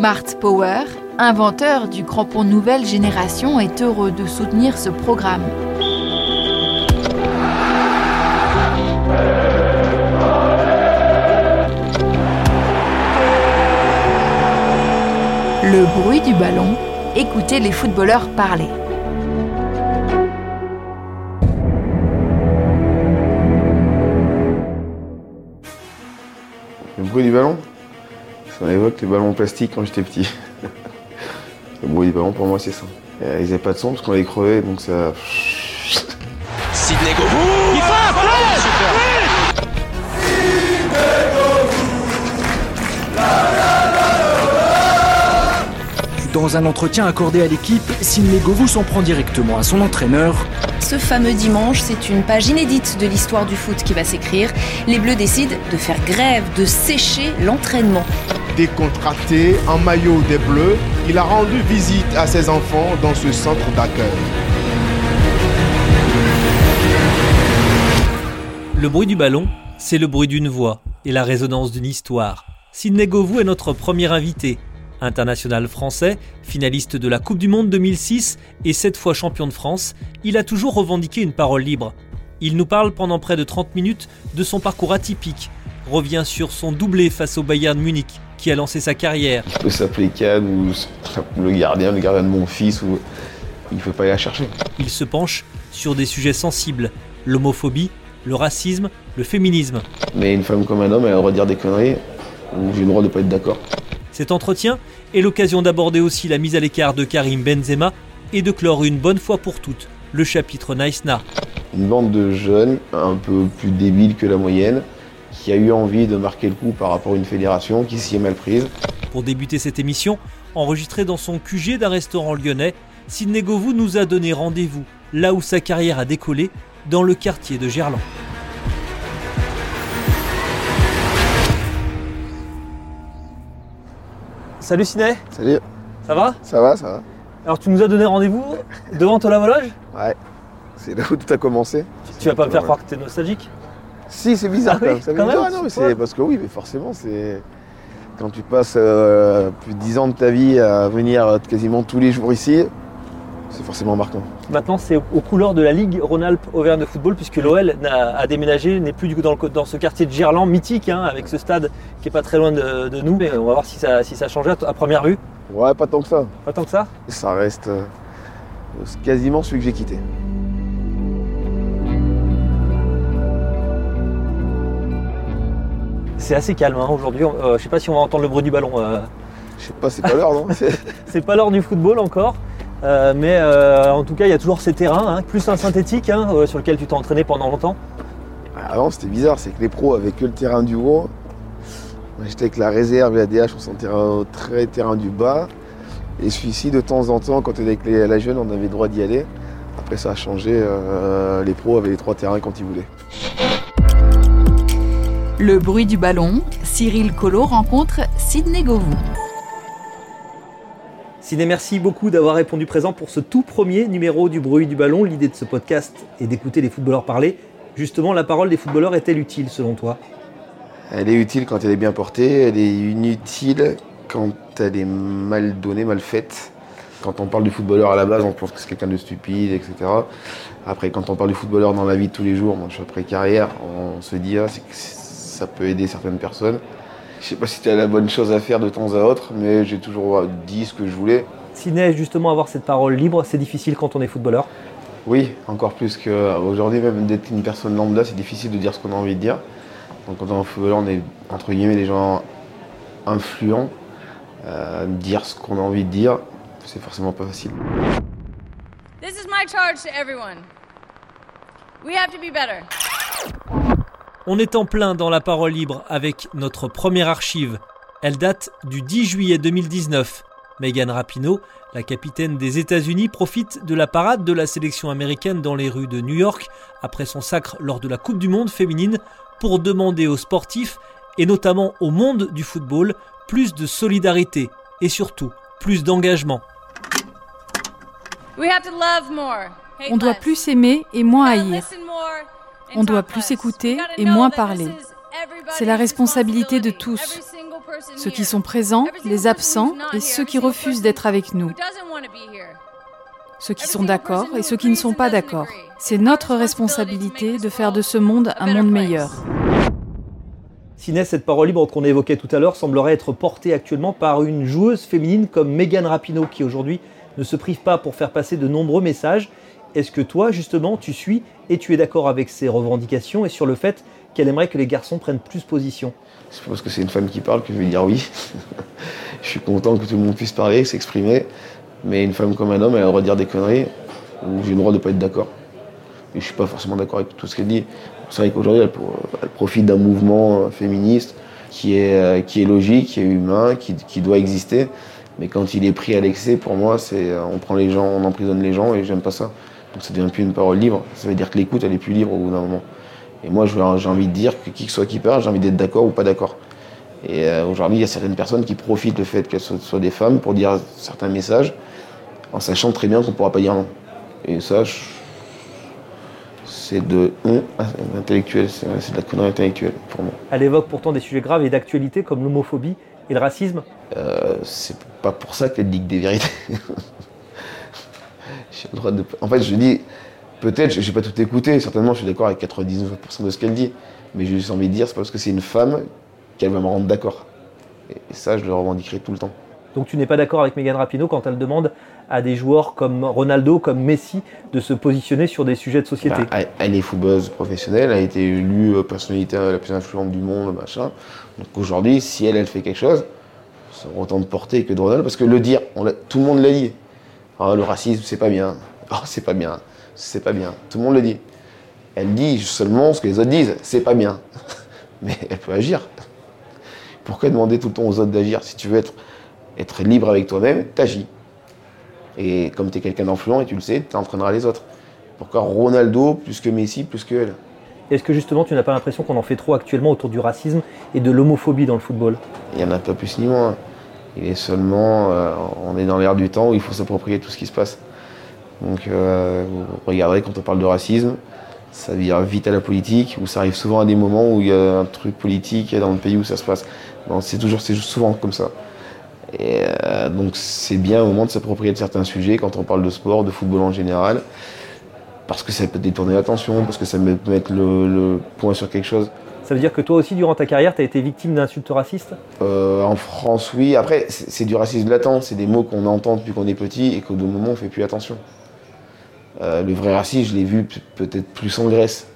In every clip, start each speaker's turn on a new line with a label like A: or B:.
A: Smart Power, inventeur du crampon nouvelle génération, est heureux de soutenir ce programme. Le bruit du ballon, écoutez les footballeurs parler.
B: Le bruit du ballon? Ça m'évoque les ballons plastiques quand j'étais petit. le bruit du ballon pour moi c'est ça. Euh, Ils n'avaient pas de son parce qu'on les crevait donc ça.
C: Sidney Govou Il frappe
D: Dans un entretien accordé à l'équipe, Sidney Govou s'en prend directement à son entraîneur.
E: Ce fameux dimanche, c'est une page inédite de l'histoire du foot qui va s'écrire. Les Bleus décident de faire grève, de sécher l'entraînement.
F: Décontracté, en maillot des Bleus, il a rendu visite à ses enfants dans ce centre d'accueil.
G: Le bruit du ballon, c'est le bruit d'une voix et la résonance d'une histoire. Sidney Govou est notre premier invité. International français, finaliste de la Coupe du Monde 2006 et sept fois champion de France, il a toujours revendiqué une parole libre. Il nous parle pendant près de 30 minutes de son parcours atypique, revient sur son doublé face au Bayern Munich, qui a lancé sa carrière.
B: Il peut s'appeler Cannes ou le gardien, le gardien de mon fils ou. Il ne faut pas aller la chercher.
G: Il se penche sur des sujets sensibles, l'homophobie, le racisme, le féminisme.
B: Mais une femme comme un homme, elle a le droit de dire des conneries. J'ai le droit de ne pas être d'accord.
G: Cet entretien est l'occasion d'aborder aussi la mise à l'écart de Karim Benzema et de clore une bonne fois pour toutes le chapitre Naïsna.
B: Une bande de jeunes un peu plus débiles que la moyenne qui a eu envie de marquer le coup par rapport à une fédération qui s'y est mal prise.
G: Pour débuter cette émission, enregistrée dans son QG d'un restaurant lyonnais, Sidney Govou nous a donné rendez-vous là où sa carrière a décollé, dans le quartier de Gerland. Salut Sidney,
B: Salut,
G: ça va?
B: Ça va, ça va
G: Alors tu nous as donné rendez-vous devant ton lave-loge
B: Ouais. C'est là où tout a commencé.
G: Tu vas pas me faire croire que t'es nostalgique?
B: Si, c'est bizarre
G: Ah
B: quand
G: oui.
B: Ça
G: quand
B: me-
G: même,
B: Ah non, mais
G: c'est
B: parce que oui, mais forcément, c'est quand tu passes euh, plus de 10 ans de ta vie à venir quasiment tous les jours ici, c'est forcément marquant.
G: Maintenant, c'est aux couleurs de la Ligue Rhône-Alpes Auvergne de football, puisque l'OL a déménagé, n'est plus du coup dans, le- dans ce quartier de Gerland, mythique, hein, avec ce stade qui est pas très loin de, de nous. On va voir si ça, si ça a changé à, à première vue.
B: Ouais, pas tant que ça.
G: Pas tant que ça?
B: Ça reste euh, quasiment celui que j'ai quitté.
G: C'est assez calme hein, aujourd'hui. Euh, je sais pas si on va entendre le bruit du ballon. euh,
B: Je sais pas, c'est pas l'heure, non? C'est-
G: pas l'heure du football encore. Euh, mais euh, en tout cas, il y a toujours ces terrains, hein, plus un synthétique hein, euh, sur lequel tu t'es entraîné pendant longtemps.
B: Avant, c'était bizarre, c'est que les pros avaient que le terrain du haut. J'étais avec la réserve et la DH, on s'en terrain, très terrain du bas. Et celui-ci, de temps en temps, quand on était avec les- la jeune, on avait le droit d'y aller. Après, ça a changé. les pros avaient les trois terrains quand ils voulaient.
A: Le bruit du ballon, Cyril Collot rencontre Sidney Govou.
G: Sidney, merci beaucoup d'avoir répondu présent pour ce tout premier numéro du bruit du ballon. L'idée de ce podcast est d'écouter les footballeurs parler. Justement, la parole des footballeurs est-elle utile selon toi?
B: Elle est utile quand elle est bien portée, elle est inutile quand elle est mal donnée, mal faite. Quand on parle du footballeur à la base, on pense que c'est quelqu'un de stupide, etc. Après, quand on parle du footballeur dans la vie de tous les jours, moi je suis après carrière, on se dit ah, c'est ça peut aider certaines personnes. Je sais pas si c'était la bonne chose à faire de temps à autre, mais j'ai toujours dit ce que je voulais.
G: Sidney, justement, avoir cette parole libre, c'est difficile quand on est footballeur?
B: Oui, encore plus qu'aujourd'hui, même d'être une personne lambda, c'est difficile de dire ce qu'on a envie de dire. Donc quand on est footballeur, on est entre guillemets des gens influents. Euh, dire ce qu'on a envie de dire, c'est forcément pas facile.
H: This is my charge to everyone. We have to be better.
G: On est en plein dans la parole libre avec notre première archive. Elle date du 10 juillet 2019. Megan Rapinoe, la capitaine des États-Unis, profite de la parade de la sélection américaine dans les rues de New York après son sacre lors de la Coupe du Monde féminine pour demander aux sportifs et notamment au monde du football plus de solidarité et surtout plus d'engagement.
I: On doit plus aimer et moins haïr. On doit plus écouter et moins parler. C'est la responsabilité de tous.
A: Ceux qui sont présents, les absents et ceux qui refusent d'être avec nous, ceux qui sont d'accord et ceux qui ne sont pas d'accord. C'est notre responsabilité de faire de ce monde un monde meilleur.
G: Sinès, cette parole libre qu'on évoquait tout à l'heure semblerait être portée actuellement par une joueuse féminine comme Megan Rapinoe qui aujourd'hui ne se prive pas pour faire passer de nombreux messages. Est-ce que toi, justement, tu suis et tu es d'accord avec ces revendications et sur le fait qu'elle aimerait que les garçons prennent plus position?
B: C'est parce que c'est une femme qui parle que je vais dire oui. je suis content que tout le monde puisse parler, s'exprimer. Mais une femme comme un homme, elle a le droit de dire des conneries. J'ai le droit de ne pas être d'accord. Et je suis pas forcément d'accord avec tout ce qu'elle dit. C'est vrai qu'aujourd'hui, elle, profite d'un mouvement euh, féministe qui est, euh, qui est logique, qui est humain, qui, qui doit exister. Mais quand il est pris à l'excès, pour moi, c'est euh, on prend les gens, on emprisonne les gens et j'aime pas ça. Donc ça devient plus une parole libre. Ça veut dire que l'écoute, elle est plus libre au bout d'un moment. Et moi, j'ai envie de dire que qui que soit qui parle, j'ai envie d'être d'accord ou pas d'accord. Et aujourd'hui, il y a certaines personnes qui profitent du fait qu'elles soient, des femmes pour dire certains messages en sachant très bien qu'on ne pourra pas dire non. Et ça, c'est de intellectuel, c'est de la connerie intellectuelle pour moi.
G: Elle évoque pourtant des sujets graves et d'actualité comme l'homophobie et le racisme.
B: Euh, c'est pas pour ça qu'elle dit que des vérités. le droit de... En fait, je dis, peut-être, je n'ai pas tout écouté, certainement, je suis d'accord avec 99% de ce qu'elle dit, mais j'ai juste envie de dire, c'est parce que c'est une femme qu'elle va me rendre d'accord. Et ça, je le revendiquerai tout le temps.
G: Donc tu n'es pas d'accord avec Megan Rapinoe quand elle demande à des joueurs comme Ronaldo, comme Messi, de se positionner sur des sujets de société
B: bah, Elle est footballeuse professionnelle, elle a été élue euh, personnalité la plus influente du monde, machin. Donc aujourd'hui, si elle, elle fait quelque chose, ça autant de porter que de Ronaldo, parce que le dire, tout le monde l'a dit. Ah, le racisme, c'est pas bien. Oh, c'est pas bien. C'est pas bien. Tout le monde le dit. Elle dit seulement ce que les autres disent. C'est pas bien. Mais elle peut agir. Pourquoi demander tout le temps aux autres d'agir? Si tu veux être être libre avec toi-même, t'agis. Et comme tu es quelqu'un d'influent et tu le sais, tu entraîneras les autres. Pourquoi Ronaldo plus que Messi plus que elle?
G: Est-ce que justement tu n'as pas l'impression qu'on en fait trop actuellement autour du racisme et de l'homophobie dans le football?
B: Il n'y en a pas plus ni moins. Il est seulement, euh, on est dans l'ère du temps où il faut s'approprier tout ce qui se passe. Donc euh, vous regarderez quand on parle de racisme, ça vient vite à la politique, ou ça arrive souvent à des moments où il y a un truc politique dans le pays où ça se passe. C'est toujours, c'est souvent comme ça. Et euh, donc c'est bien au moment de s'approprier de certains sujets quand on parle de sport, de football en général, parce que ça peut détourner l'attention, parce que ça peut mettre le, point sur quelque chose.
G: Ça veut dire que toi aussi, durant ta carrière, tu as été victime d'insultes racistes
B: euh, En France, oui. Après, c'est du racisme latent. C'est des mots qu'on entend depuis qu'on est petit et qu'au bout moment, on fait plus attention. Euh, le vrai racisme, je l'ai vu peut-être plus en Grèce.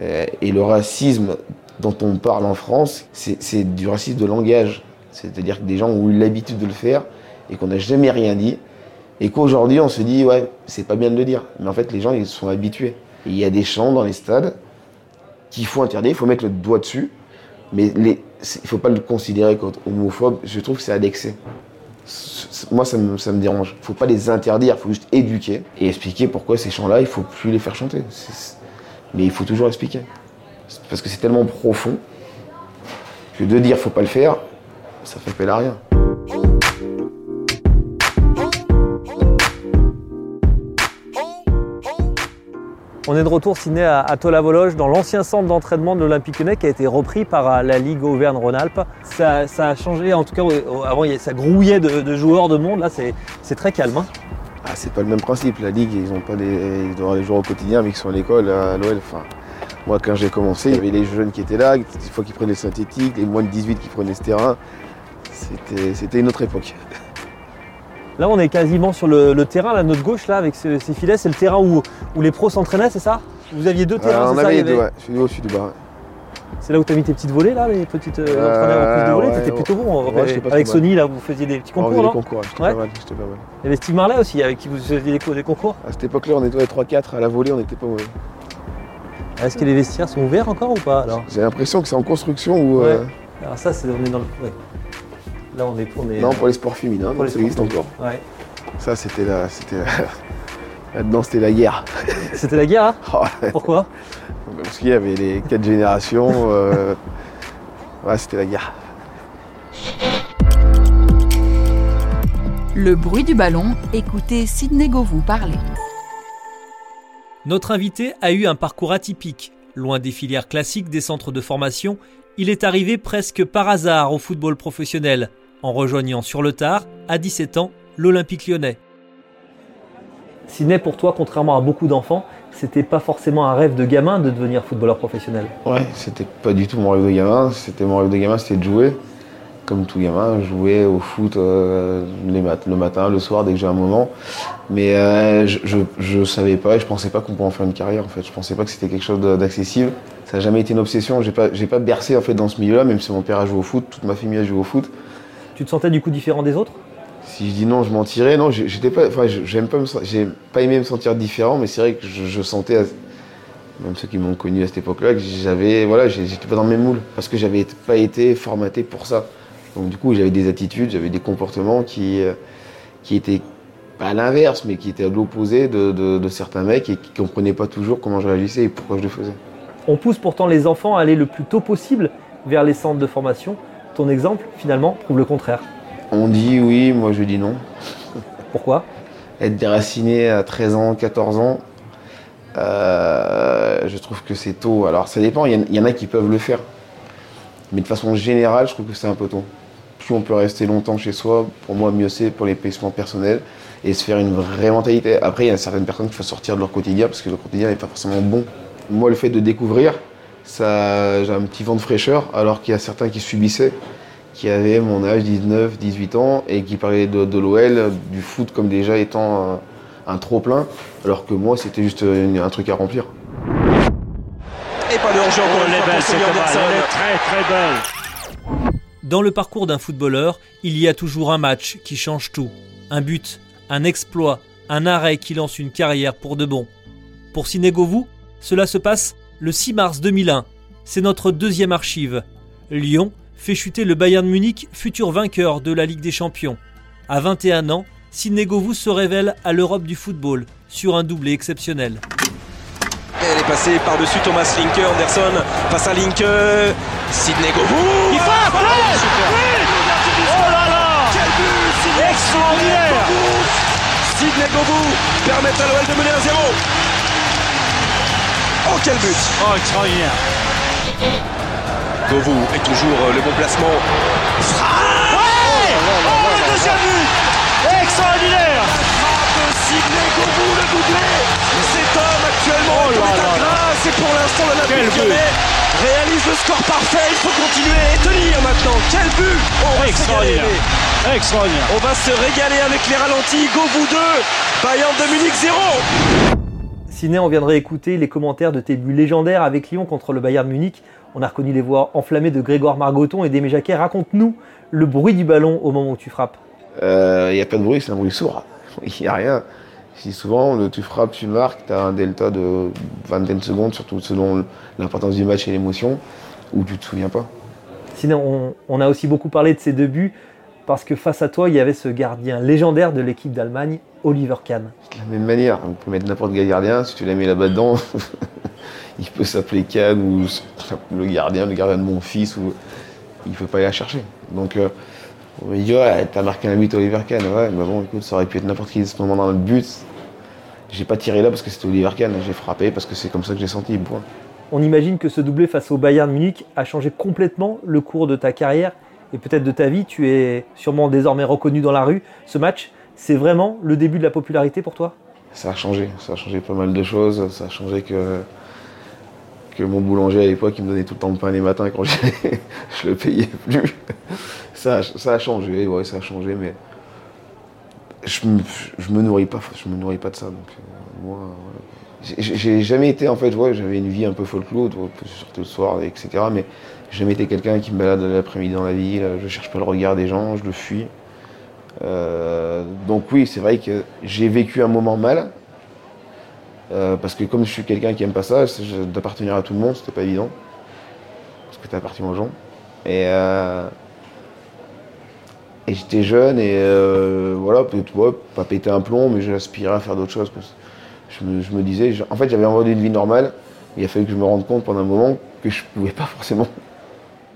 B: Et le racisme dont on parle en France, c'est du racisme de langage. C'est-à-dire que des gens ont eu l'habitude de le faire et qu'on n'a jamais rien dit. Et qu'aujourd'hui, on se dit, ouais, c'est pas bien de le dire. Mais en fait, les gens, ils sont habitués. il y a des chants dans les stades qu'il faut interdire, il faut mettre le doigt dessus. Mais il ne faut pas le considérer comme homophobe. Je trouve que c'est à Moi, ça me, ça me dérange. Il ne faut pas les interdire, il faut juste éduquer et expliquer pourquoi ces chants-là, il ne faut plus les faire chanter. Mais il faut toujours expliquer. Parce que c'est tellement profond que de dire faut pas le faire, ça fait appel à rien.
G: On est de retour ciné à, à Tola-Vologe, dans l'ancien centre d'entraînement de l'Olympique Lyonnais qui a été repris par euh, la Ligue Auvergne-Rhône-Alpes. Ça, a changé, en tout cas, avant ça grouillait de, joueurs de monde, là c'est très calme. Hein.
B: Ah, c'est pas le même principe, la Ligue, ils ont pas des, ils les joueurs au quotidien, mais qui sont à l'école, à l'OL. Enfin, moi, quand j'ai commencé, il y avait les jeunes qui étaient là, il fois qu'ils prenaient le synthétique, les moins de 18 qui prenaient ce terrain. C'était une autre époque.
G: Là, on est quasiment sur le, terrain, là, notre gauche, là, avec ces filets. C'est le terrain où, où les pros s'entraînaient, c'est ça? Vous aviez deux terrains,
B: euh, On avait deux, ouais. Celui haut, celui du bas.
G: C'est là où tu as mis tes petites volées, là, les petites euh, euh de volée T'étais plutôt bon. avec Sony, là, vous faisiez des petits concours,
B: on
G: non
B: des concours, j'étais pas mal, pas mal.
G: Il y avait Steve Marley aussi, avec qui vous faisiez des, concours?
B: À cette époque-là, on était 3-4 à la volée, on n'était pas mauvais.
G: Est-ce que les vestiaires sont ouverts encore ou pas
B: J'ai l'impression que c'est en construction ou. Euh,
G: alors ça, c'est on est dans le. Là, on est, pour
B: Non, pour les sports féminins, pour ça existe encore. Ouais. Ça, c'était la. C'était Là-dedans, c'était la guerre.
G: C'était la guerre hein? Oh, Pourquoi?
B: Parce qu'il y avait les quatre générations. Euh... Ouais, c'était la guerre.
A: Le bruit du ballon, écoutez Sidney Govou parler.
G: Notre invité a eu un parcours atypique. Loin des filières classiques des centres de formation, il est arrivé presque par hasard au football professionnel, en rejoignant sur le tard, à 17 ans, l'Olympique lyonnais.
I: Sidney, pour toi, contrairement à beaucoup d'enfants, c'était pas forcément un rêve de gamin de devenir footballeur professionnel.
B: Ouais, c'était pas du tout mon rêve de gamin. C'était mon rêve de gamin, c'était de jouer. Comme tout gamin, jouer au foot euh, le matin, le soir, dès que j'ai un moment. Mais euh, je, ne savais pas et je pensais pas qu'on pouvait en faire une carrière. En fait, je pensais pas que c'était quelque chose d'accessible. Ça n'a jamais été une obsession. J'ai pas, pas bercé en fait dans ce milieu-là, même si mon père a joué au foot, toute ma famille a joué au foot.
I: Tu te sentais du coup différent des autres?
B: Si je dis non, je mentirais. Non, j'étais pas. Enfin, j'aime pas j'ai pas aimé me sentir différent, mais c'est vrai que je, sentais, même ceux qui m'ont connu à cette époque-là, que j'avais, voilà, j'étais pas dans le même moule parce que j'avais pas été formaté pour ça. Donc du coup, j'avais des attitudes, j'avais des comportements qui, euh, qui étaient pas à l'inverse, mais qui étaient à l'opposé de, certains mecs et qui comprenaient pas toujours comment je réagissais et pourquoi je le faisais.
I: On pousse pourtant les enfants à aller le plus tôt possible vers les centres de formation. Ton exemple, finalement, prouve le contraire.
B: On dit oui, moi je dis non.
I: Pourquoi?
B: Être déraciné à 13 ans, 14 ans, euh, je trouve que c'est tôt. Alors ça dépend, il y, en a qui peuvent le faire. Mais de façon générale, je trouve que c'est un peu tôt. Plus on peut rester longtemps chez soi, pour moi mieux c'est pour les placements personnels et se faire une vraie mentalité. Après, il y a certaines personnes qui font sortir de leur quotidien parce que le quotidien n'est pas forcément bon. Moi, le fait de découvrir, ça, j'ai un petit vent de fraîcheur, alors qu'il y a certains qui subissaient qui avait mon âge, 19, 18 ans, et qui parlait de, l'OL, du foot comme déjà étant un, trop-plein, alors que moi c'était juste un truc à remplir.
C: Et pas de oh, très très belle.
G: Dans le parcours d'un footballeur, il y a toujours un match qui change tout. Un but, un exploit, un arrêt qui lance une carrière pour de bon. Pour Sinegovou, cela se passe le 6 mars 2001. C'est notre deuxième archive. Lyon fait chuter le Bayern Munich, futur vainqueur de la Ligue des Champions. À 21 ans, Sidney Govou se révèle à l'Europe du football sur un doublé exceptionnel.
C: Elle est passée par-dessus Thomas Linke, Anderson face à Linke, Sidney Govou.
J: Il frappe Oh là là.
C: Quel but
J: Extraordinaire.
C: Sidney Govou permet à l'OL de mener à 0 Oh quel but
J: Oh extraordinaire
C: Govou est toujours euh, le bon placement.
J: Frappe ouais Oh, le deuxième but Extraordinaire
C: Sidney Govou, le doublé Cet homme actuellement oh là là grâce et pour l'instant l'Olympique Lyonnais réalise le score parfait. Il faut continuer et tenir maintenant. Quel but
J: On va Extraordinaire. Se Extraordinaire.
C: On va se régaler avec les ralentis. Govou 2, Bayern de Munich 0.
I: Ciné, on viendrait écouter les commentaires de tes buts légendaires avec Lyon contre le Bayern Munich. On a reconnu les voix enflammées de Grégoire Margoton et d'Aimé Jacquet. Raconte-nous le bruit du ballon au moment où tu frappes.
B: Il euh, n'y a pas de bruit, c'est un bruit sourd. Il n'y a rien. Si souvent tu frappes, tu marques, tu as un delta de vingtaine de secondes, surtout selon l'importance du match et l'émotion, ou tu te souviens pas.
I: Sinon, on, a aussi beaucoup parlé de ces deux buts parce que face à toi, il y avait ce gardien légendaire de l'équipe d'Allemagne, Oliver Kahn.
B: De la même manière, on peut mettre n'importe quel gardien, si tu l'as mis là-bas dedans, il peut s'appeler Kahn ou le gardien, le gardien de mon fils, ou il ne peut pas aller la chercher. Donc euh, on me dit ouais, t'as marqué un but Oliver Kahn, ouais, mais bon écoute, ça aurait pu être n'importe qui à ce moment dans le but. J'ai pas tiré là parce que c'était Oliver Kahn, j'ai frappé parce que c'est comme ça que j'ai senti. Point.
I: On imagine que ce doublé face au Bayern Munich a changé complètement le cours de ta carrière et peut-être de ta vie. Tu es sûrement désormais reconnu dans la rue. Ce match, c'est vraiment le début de la popularité pour toi?
B: Ça a changé, ça a changé pas mal de choses. Ça a changé que que mon boulanger à l'époque, il me donnait tout le temps le pain les matins quand je le payais plus. Ça, ça a changé, ouais, ça a changé, mais je me, me nourris pas, je me nourris pas de ça. Donc, euh, moi, j'ai jamais été, en fait, j'avais une vie un peu folklore, surtout le soir, etc. Mais j'ai jamais été quelqu'un qui me balade l'après-midi dans la ville, je cherche pas le regard des gens, je le fuis. Euh, donc oui, c'est vrai que j'ai vécu un moment mal, euh, parce que comme je suis quelqu'un qui aime pas ça, d'appartenir à tout le monde, c'était pas évident. Parce que tu appartiens aux gens. Et, euh, et j'étais jeune et voilà, peut-être pas péter un plomb, mais j'aspirais à faire d'autres choses. Je me, je me, disais, en fait j'avais envie d'une vie normale. Il a fallu que je me rende compte pendant un moment que je pouvais pas forcément.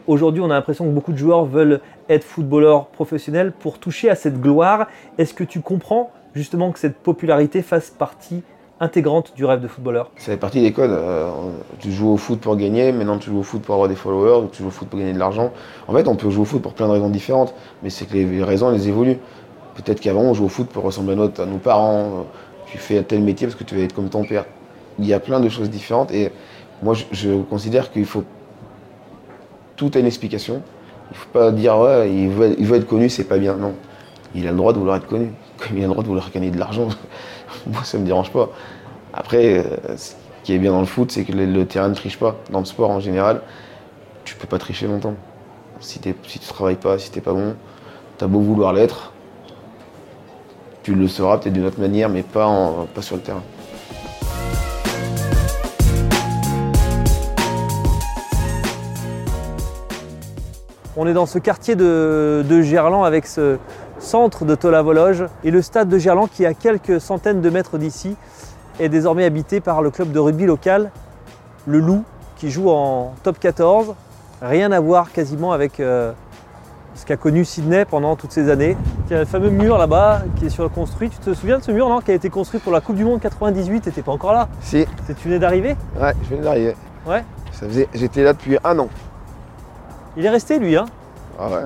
I: Aujourd'hui, on a l'impression que beaucoup de joueurs veulent être footballeurs professionnels pour toucher à cette gloire. Est-ce que tu comprends justement que cette popularité fasse partie intégrante du rêve de footballeur?
B: Ça fait partie des codes. Euh, tu joues au foot pour gagner, maintenant tu joues au foot pour avoir des followers, tu joues au foot pour gagner de l'argent. En fait, on peut jouer au foot pour plein de raisons différentes, mais c'est que les raisons, elles évoluent. Peut-être qu'avant, on jouait au foot pour ressembler à, nos parents. Tu fais tel métier parce que tu veux être comme ton père. Il y a plein de choses différentes et moi, je, considère qu'il faut. Tout a une explication. Il ne faut pas dire, ouais, il veut, être connu, c'est pas bien. Non. Il a le droit de vouloir être connu. Comme il a le droit de vouloir gagner de l'argent. moi, ça me dérange pas. Après, euh, ce qui est bien dans le foot, c'est que le, terrain ne triche pas. Dans le sport en général, tu peux pas tricher longtemps. Si, si tu travailles pas, si t'es pas bon, tu as beau vouloir l'être, tu le seras peut-être d'une autre manière, mais pas, en, pas sur le terrain.
I: On est dans ce quartier de, de Gerland avec ce centre de Tola-Vologe et le stade de Gerland qui est à quelques centaines de mètres d'ici est désormais habité par le club de rugby local, le Loup, qui joue en top 14. Rien à voir quasiment avec euh, ce qu'a connu Sydney pendant toutes ces années. Il y a le fameux mur là-bas qui est sur le construit. Tu te souviens de ce mur non, qui a été construit pour la Coupe du Monde 98 T'étais pas encore là
B: Si.
I: Tu venais d'arriver?
B: Ouais, je venais d'arriver.
I: Ouais.
B: Ça faisait... J'étais là depuis un an.
I: Il est resté lui, hein
B: Ah ouais.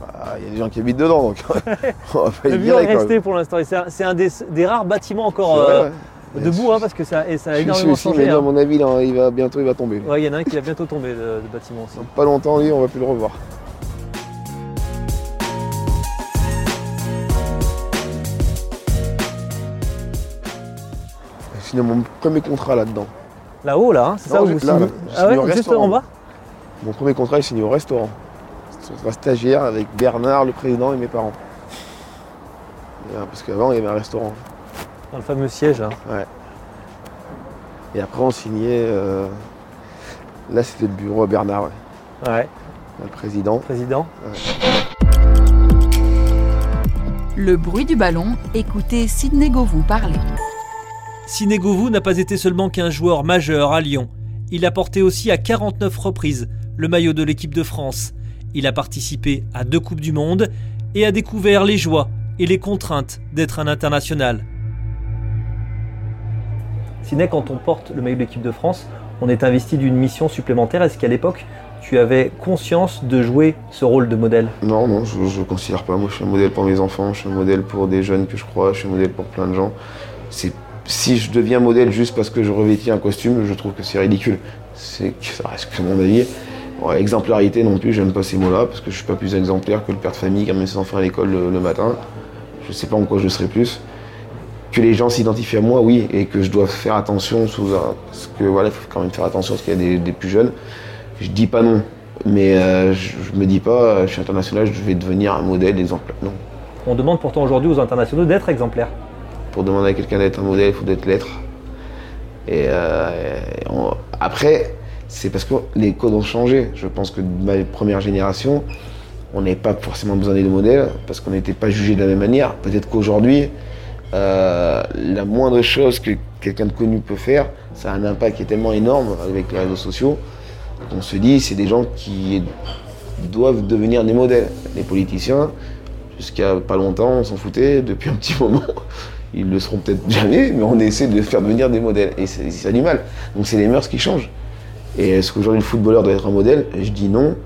B: Bah, il y a des gens qui habitent dedans, donc
I: on va pas Le mur est resté pour l'instant. C'est un, des, rares bâtiments encore Debout, hein, parce que ça, et ça a énormément changé. Mais
B: à mon avis, il va, bientôt il va tomber.
I: Ouais, il y en a un qui va bientôt tomber, le, bâtiment aussi.
B: pas longtemps, lui, on va plus le revoir. J'ai signé mon premier contrat là-dedans.
I: Là-haut, là, hein, c'est ça où vous
B: là,
I: Ah ouais, juste en bas
B: Mon premier contrat, est signé au restaurant. Je serai stagiaire avec Bernard, le président, et mes parents. Parce qu'avant, il y avait un restaurant.
I: Dans le fameux siège. Hein.
B: Ouais. Et après, on signait. Euh, là, c'était le bureau à Bernard.
I: Ouais. ouais.
B: Le président.
I: Président.
E: Le bruit du ballon, écoutez Sidney Govou parler.
G: Sidney Govou n'a pas été seulement qu'un joueur majeur à Lyon. Il a porté aussi à 49 reprises le maillot de l'équipe de France. Il a participé à deux Coupes du Monde et a découvert les joies et les contraintes d'être un international.
I: Siné, quand on porte le maillot de l'équipe de France, on est investi d'une mission supplémentaire. Est-ce qu'à l'époque, tu avais conscience de jouer ce rôle de modèle?
B: Non, non, je ne considère pas. Moi, je suis un modèle pour mes enfants, je suis un modèle pour des jeunes que je crois, je suis un modèle pour plein de gens. Si je deviens modèle juste parce que je revêtis un costume, je trouve que c'est ridicule. C'est ça reste que mon avis. Exemplarité non plus, j'aime pas ces mots-là parce que je suis pas plus exemplaire que le père de famille qui amène ses enfants à l'école le, le, matin. Je sais pas en quoi je serai plus que les gens s'identifient à moi, oui, et que je dois faire attention sous un, parce que voilà, il faut quand même faire attention parce qu'il y a des, plus jeunes. Je dis pas non, mais euh, je, me dis pas, je suis international, je vais devenir un modèle exemplaire. Non.
I: On demande pourtant aujourd'hui aux internationaux d'être exemplaires.
B: Pour demander à quelqu'un d'être un modèle, il faut d'être l'être. Et, euh, après, c'est parce que les codes ont changé. Je pense que ma première génération, on n'avait pas forcément besoin de modèles parce qu'on n'était pas jugé de la même manière. Peut-être qu'aujourd'hui, euh, la moindre chose que quelqu'un de connu peut faire, ça a un impact qui est tellement énorme avec les réseaux sociaux qu'on se dit c'est des gens qui doivent devenir des modèles. Les politiciens, jusqu'à pas longtemps, on s'en foutait, depuis un petit moment, ils le seront peut-être jamais, mais on essaie de faire devenir des modèles. Et c'est du mal. Donc c'est les mœurs qui changent. Et est-ce qu'aujourd'hui le footballeur doit être un modèle? Je dis non.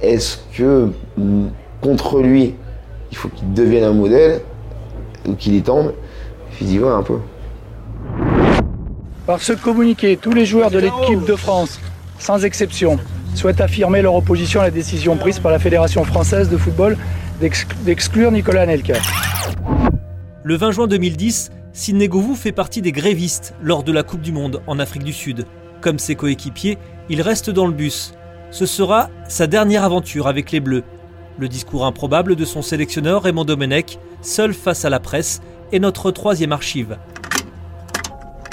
B: Est-ce que contre lui, il faut qu'il devienne un modèle ou qu'il y tende, y voit un peu.
K: Par ce communiqué, tous les joueurs de l'équipe de France, sans exception, souhaitent affirmer leur opposition à la décision prise par la Fédération française de football d'exclure Nicolas Nelka.
G: Le 20 juin 2010, Sidney Govou fait partie des grévistes lors de la Coupe du Monde en Afrique du Sud. Comme ses coéquipiers, il reste dans le bus. Ce sera sa dernière aventure avec les Bleus. Le discours improbable de son sélectionneur Raymond Domenech, seul face à la presse, est notre troisième archive.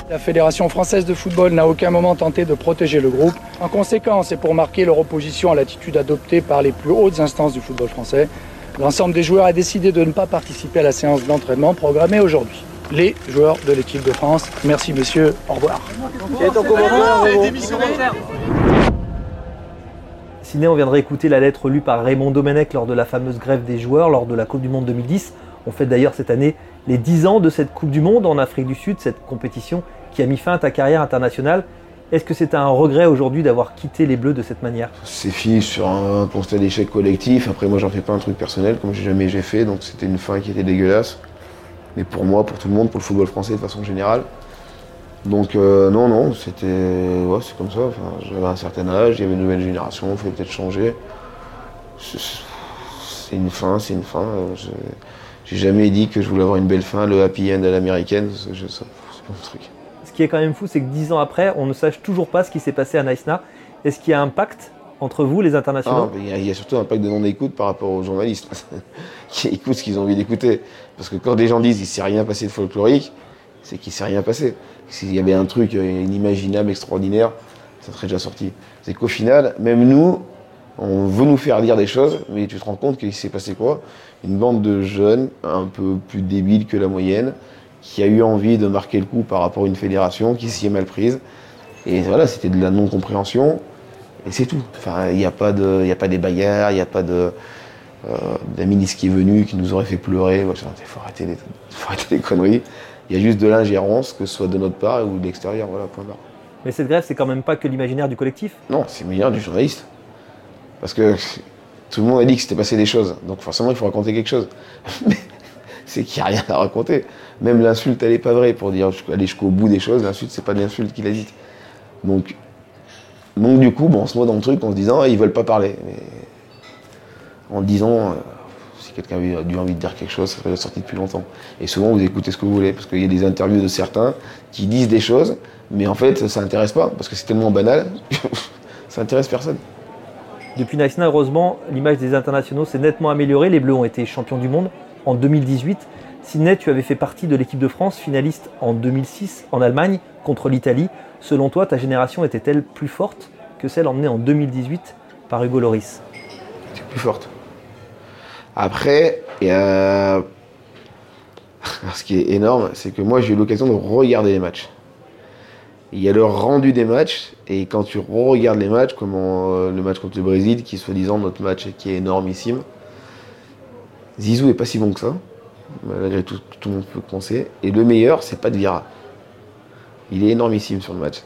K: La Fédération française de football n'a aucun moment tenté de protéger le groupe. En conséquence, et pour marquer leur opposition à l'attitude adoptée par les plus hautes instances du football français, l'ensemble des joueurs a décidé de ne pas participer à la séance d'entraînement programmée aujourd'hui. Les joueurs de l'équipe de France. Merci monsieur, au revoir.
I: Sinon, on viendrait écouter la lettre lue par Raymond Domenech lors de la fameuse grève des joueurs lors de la Coupe du Monde 2010.
G: On fait d'ailleurs cette année les 10 ans de cette Coupe du Monde en Afrique du Sud, cette compétition qui a mis fin à ta carrière internationale. Est-ce que c'est un regret aujourd'hui d'avoir quitté les Bleus de cette manière?
B: C'est fini sur un constat d'échec collectif. Après, moi, j'en fais pas un truc personnel, comme j'ai jamais j'ai fait, donc c'était une fin qui était dégueulasse. Mais pour moi, pour tout le monde, pour le football français de façon générale. Donc euh, non, non, c'était, ouais, c'est comme ça. Enfin, j'avais un certain âge, il y avait une nouvelle génération, il fallait peut-être changer. C'est une fin, c'est une fin. J'ai jamais dit que je voulais avoir une belle fin, le happy end à l'américaine. C'est pas mon truc.
G: Ce qui est quand même fou, c'est que dix ans après, on ne sache toujours pas ce qui s'est passé à Naïsna. Est-ce qu'il y a un pacte entre vous, les internationaux?
B: Il, y a, surtout un pacte de non-écoute par rapport aux journalistes qui écoutent ce qu'ils ont envie d'écouter. Parce que quand des gens disent qu'il ne s'est rien passé de folklorique, c'est qu'il s'est rien passé. S'il y avait un truc inimaginable, extraordinaire, ça serait déjà sorti. C'est qu'au final, même nous, on veut nous faire dire des choses, mais tu te rends compte qu'il s'est passé quoi? Une bande de jeunes, un peu plus débiles que la moyenne, qui a eu envie de marquer le coup par rapport à une fédération qui s'y est mal prise. Et voilà, c'était de la non-compréhension, et c'est tout. Enfin, il n'y a, pas de, a pas des bagarres, il n'y a pas de, euh, ministre qui est venu, qui nous aurait fait pleurer. Il faut, arrêter les, faut arrêter les conneries. Il y a juste de l'ingérence, que ce soit de notre part ou de l'extérieur, voilà, point barre.
G: Mais cette grève, c'est quand même pas que l'imaginaire du collectif?
B: Non, c'est l'imaginaire du journaliste. Parce que tout le monde a dit que c'était passé des choses, donc forcément il faut raconter quelque chose. Mais c'est qu'il n'y a rien à raconter. Même l'insulte, elle n'est pas vraie. Pour dire aller jusqu'au bout des choses, l'insulte, c'est pas de l'insulte qu'il a dite. Donc, donc du coup, bon, on se met dans le truc en se disant, ils veulent pas parler. Mais en disant, euh, si quelqu'un a eu envie de dire quelque chose, ça serait sorti depuis longtemps. Et souvent, vous écoutez ce que vous voulez, parce qu'il y a des interviews de certains qui disent des choses, mais en fait, ça n'intéresse pas, parce que c'est tellement banal, ça n'intéresse personne.
G: Depuis Naïsna, heureusement, l'image des internationaux s'est nettement améliorée. Les Bleus ont été champions du monde en 2018. Sidney, tu avais fait partie de l'équipe de France, finaliste en 2006 en Allemagne contre l'Italie. Selon toi, ta génération était-elle plus forte que celle emmenée en 2018 par Hugo Loris
B: C'est plus forte. Après, ce qui est énorme, c'est que moi j'ai eu l'occasion de regarder les matchs. Il y a le rendu des matchs, et quand tu regardes les matchs, comme euh, le match contre le Brésil, qui est soi-disant notre match qui est énormissime, Zizou est pas si bon que ça, malgré tout, tout le monde peut penser. Et le meilleur, c'est pas de Vira. Il est énormissime sur le match.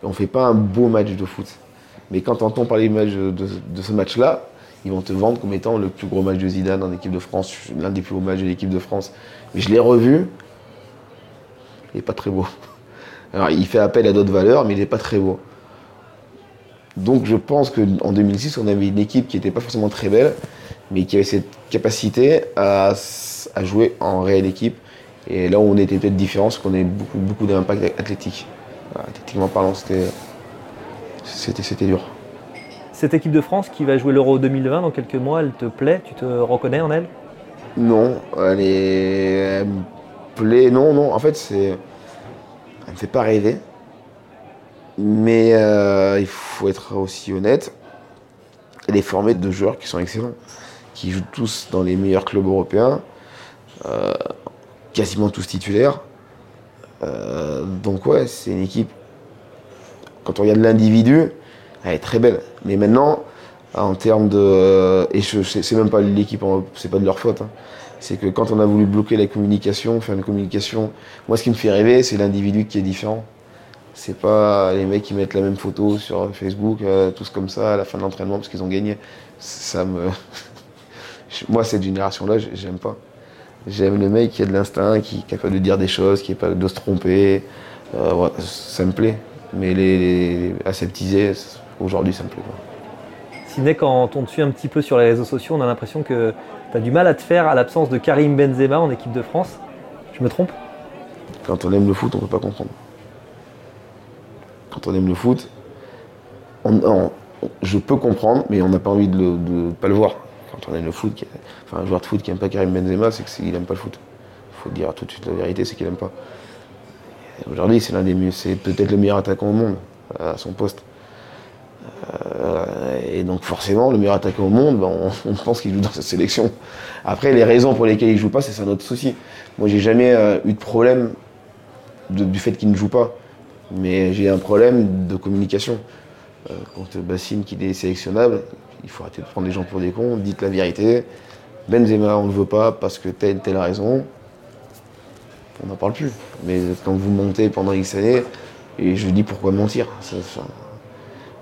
B: Et on fait pas un beau match de foot. Mais quand on entend parler de ce match-là, ils vont te vendre comme étant le plus gros match de Zidane en équipe de France, l'un des plus gros matchs de l'équipe de France. Mais je l'ai revu, il n'est pas très beau. Alors il fait appel à d'autres valeurs, mais il n'est pas très beau. Donc je pense qu'en 2006, on avait une équipe qui n'était pas forcément très belle, mais qui avait cette capacité à, jouer en réelle équipe. Et là où on était peut-être différent, c'est qu'on avait beaucoup, beaucoup d'impact athlétique. Athlétiquement parlant, c'était dur.
G: Cette équipe de France qui va jouer l'Euro 2020 dans quelques mois, elle te plaît? Tu te reconnais en elle?
B: Non, elle, est... me plaît. Non, non, en fait, c'est. Elle me fait pas rêver. Mais euh, il faut être aussi honnête. Elle est formée de joueurs qui sont excellents, qui jouent tous dans les meilleurs clubs européens, euh, quasiment tous titulaires. Euh, donc ouais, c'est une équipe. Quand on regarde l'individu, elle est très belle. Mais maintenant, en termes de. Et c'est même pas l'équipe, c'est pas de leur faute. Hein. C'est que quand on a voulu bloquer la communication, faire une communication, moi ce qui me fait rêver, c'est l'individu qui est différent. C'est pas les mecs qui mettent la même photo sur Facebook, euh, tous comme ça, à la fin de l'entraînement parce qu'ils ont gagné. Ça me. moi, cette génération-là, j'aime pas. J'aime le mec qui a de l'instinct, qui est capable de dire des choses, qui est pas de se tromper. Euh, ça me plaît. Mais les, les aseptiser, Aujourd'hui, ça me plaît pas.
G: Quand on te suit un petit peu sur les réseaux sociaux, on a l'impression que tu as du mal à te faire à l'absence de Karim Benzema en équipe de France. Je me trompe?
B: Quand on aime le foot, on ne peut pas comprendre. Quand on aime le foot, je peux comprendre, mais on n'a pas envie de ne pas le voir. Quand on aime le foot, enfin, un joueur de foot qui n'aime pas Karim Benzema, c'est qu'il n'aime pas le foot. Il faut dire tout de suite la vérité, c'est qu'il n'aime pas. Aujourd'hui, c'est l'un des c'est peut-être le meilleur attaquant au monde à son poste. Euh, et donc forcément, le meilleur attaquant au monde, ben, on, pense qu'il joue dans cette sélection. Après, les raisons pour lesquelles il joue pas, c'est un autre souci. Moi, j'ai jamais euh, eu de problème du fait qu'il ne joue pas, mais j'ai un problème de communication. quand euh, Bassine, qui est sélectionnable, il faut arrêter de prendre les gens pour des cons, dites la vérité. Benzema, on ne le veut pas parce que telle, telle raison. On n'en parle plus. Mais quand vous montez pendant X années, et je dis pourquoi mentir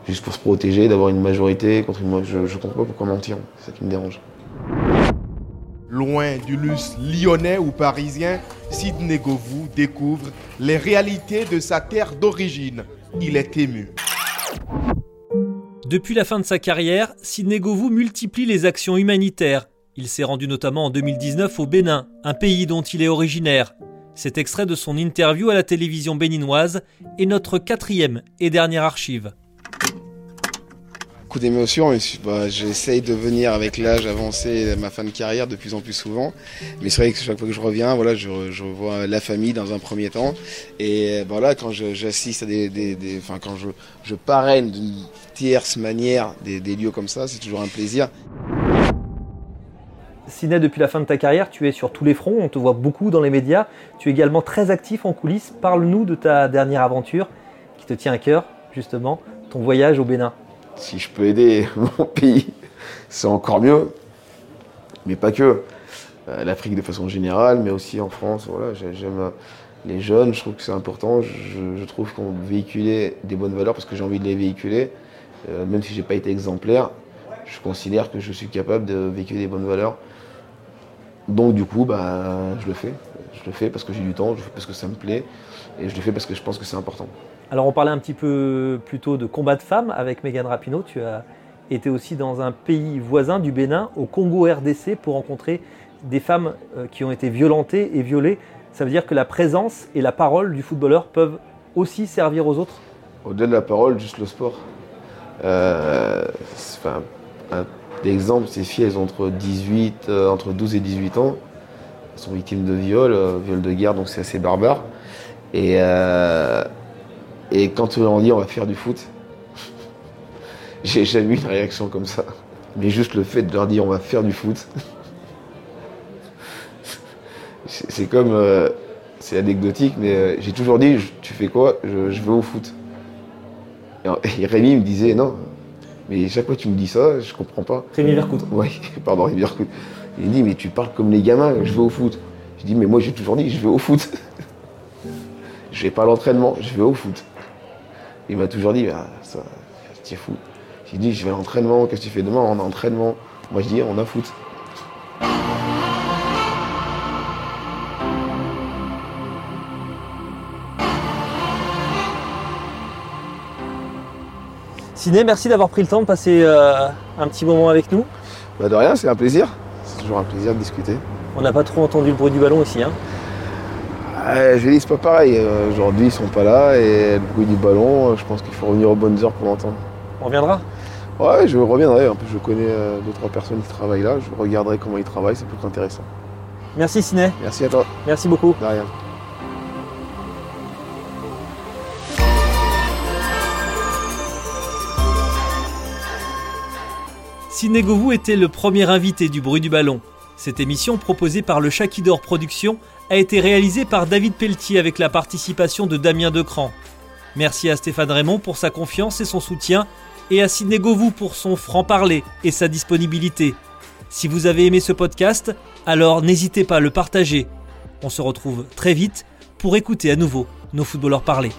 B: Juste pour se protéger, d'avoir une majorité contre une. Je ne comprends pas pourquoi mentir. C'est ça qui me dérange.
F: Loin du luxe lyonnais ou parisien, Sidney Govou découvre les réalités de sa terre d'origine. Il est ému.
G: Depuis la fin de sa carrière, Sidney Govou multiplie les actions humanitaires. Il s'est rendu notamment en 2019 au Bénin, un pays dont il est originaire. Cet extrait de son interview à la télévision béninoise est notre quatrième et dernière archive
B: beaucoup d'émotions. Bah, J'essaye de venir avec l'âge avancé ma fin de carrière de plus en plus souvent. Mais c'est vrai que chaque fois que je reviens, voilà, je, je vois la famille dans un premier temps. Et voilà, quand j'assiste à des, enfin, quand je, parraine d'une tierce manière des, lieux comme ça, c'est toujours un plaisir.
I: Siné, depuis la fin de ta carrière, tu es sur tous les fronts, on te voit beaucoup dans les médias. Tu es également très actif en coulisses. Parle-nous de ta dernière aventure qui te tient à cœur, justement, ton voyage au Bénin
B: si je peux aider mon pays, c'est encore mieux. Mais pas que. Euh, L'Afrique de façon générale, mais aussi en France. Voilà, j'aime les jeunes, je trouve que c'est important. Je, trouve qu'on véhiculer des bonnes valeurs parce que j'ai envie de les véhiculer. Euh, même si j'ai pas été exemplaire, je considère que je suis capable de véhiculer des bonnes valeurs. Donc du coup, bah, je le fais. Je le fais parce que j'ai du temps, je parce que ça me plaît, et je le fais parce que je pense que c'est important.
I: Alors on parlait un petit peu plus tôt de combat de femmes avec Megan Rapinoe. Tu as été aussi dans un pays voisin du Bénin, au Congo RDC, pour rencontrer des femmes euh, qui ont été violentées et violées. Ça veut dire que la présence et la parole du footballeur peuvent aussi servir aux autres?
B: Au-delà de la parole, juste le sport. Euh, enfin, un exemple, ces filles, elles ont entre, 18, euh, entre 12 et 18 ans. Elles sont victimes de viol, viol de guerre, donc c'est assez barbare. Et et quand on dit on va faire du foot, j'ai jamais eu une réaction comme ça. Mais juste le fait de leur dire on va faire du foot, c'est comme. Euh, c'est anecdotique, mais euh, j'ai toujours dit tu fais quoi? Je, veux au foot. Et, Rémi me disait non, mais chaque fois que tu me dis ça, je comprends pas.
I: Rémi Vercoute.
B: Oui, pardon, Rémi Vercoute. Il dit mais tu parles comme les gamins, je veux au foot. Je dis mais moi j'ai toujours dit je vais au foot. Je vais pas à l'entraînement, je vais au foot. Il m'a toujours dit, ah, ça, es fou. J'ai dit, je vais à l'entraînement, qu'est-ce que tu fais demain? On a entraînement. Moi, je dis, on a foot.
I: Ciné, merci d'avoir pris le temps de passer euh, un petit moment avec nous.
B: Bah de rien, c'est un plaisir. C'est toujours un plaisir de discuter.
I: On n'a pas trop entendu le bruit du ballon ici. Hein
B: je dis, c'est pas pareil. Euh, aujourd'hui, ils sont pas là et le bruit du ballon, euh, je pense qu'il faut revenir aux bonnes heures pour l'entendre.
I: On reviendra?
B: Ouais, je reviendrai. En plus, je connais euh, deux, trois personnes qui travaillent là. Je regarderai comment ils travaillent, c'est plus intéressant.
I: Merci, Ciné.
B: Merci à toi.
I: Merci beaucoup.
B: De rien.
G: Ciné Govou était le premier invité du bruit du ballon. Cette émission, proposée par le Chakidor Productions, a été réalisée par David Pelletier avec la participation de Damien Decran. Merci à Stéphane Raymond pour sa confiance et son soutien, et à Sidney Govou pour son franc-parler et sa disponibilité. Si vous avez aimé ce podcast, alors n'hésitez pas à le partager. On se retrouve très vite pour écouter à nouveau nos footballeurs parler.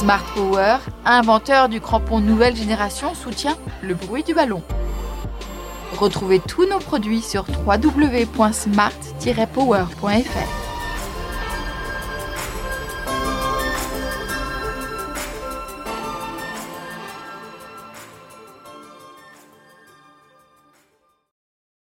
E: Smart Power, inventeur du crampon nouvelle génération, soutient le bruit du ballon. Retrouvez tous nos produits sur www.smart-power.fr.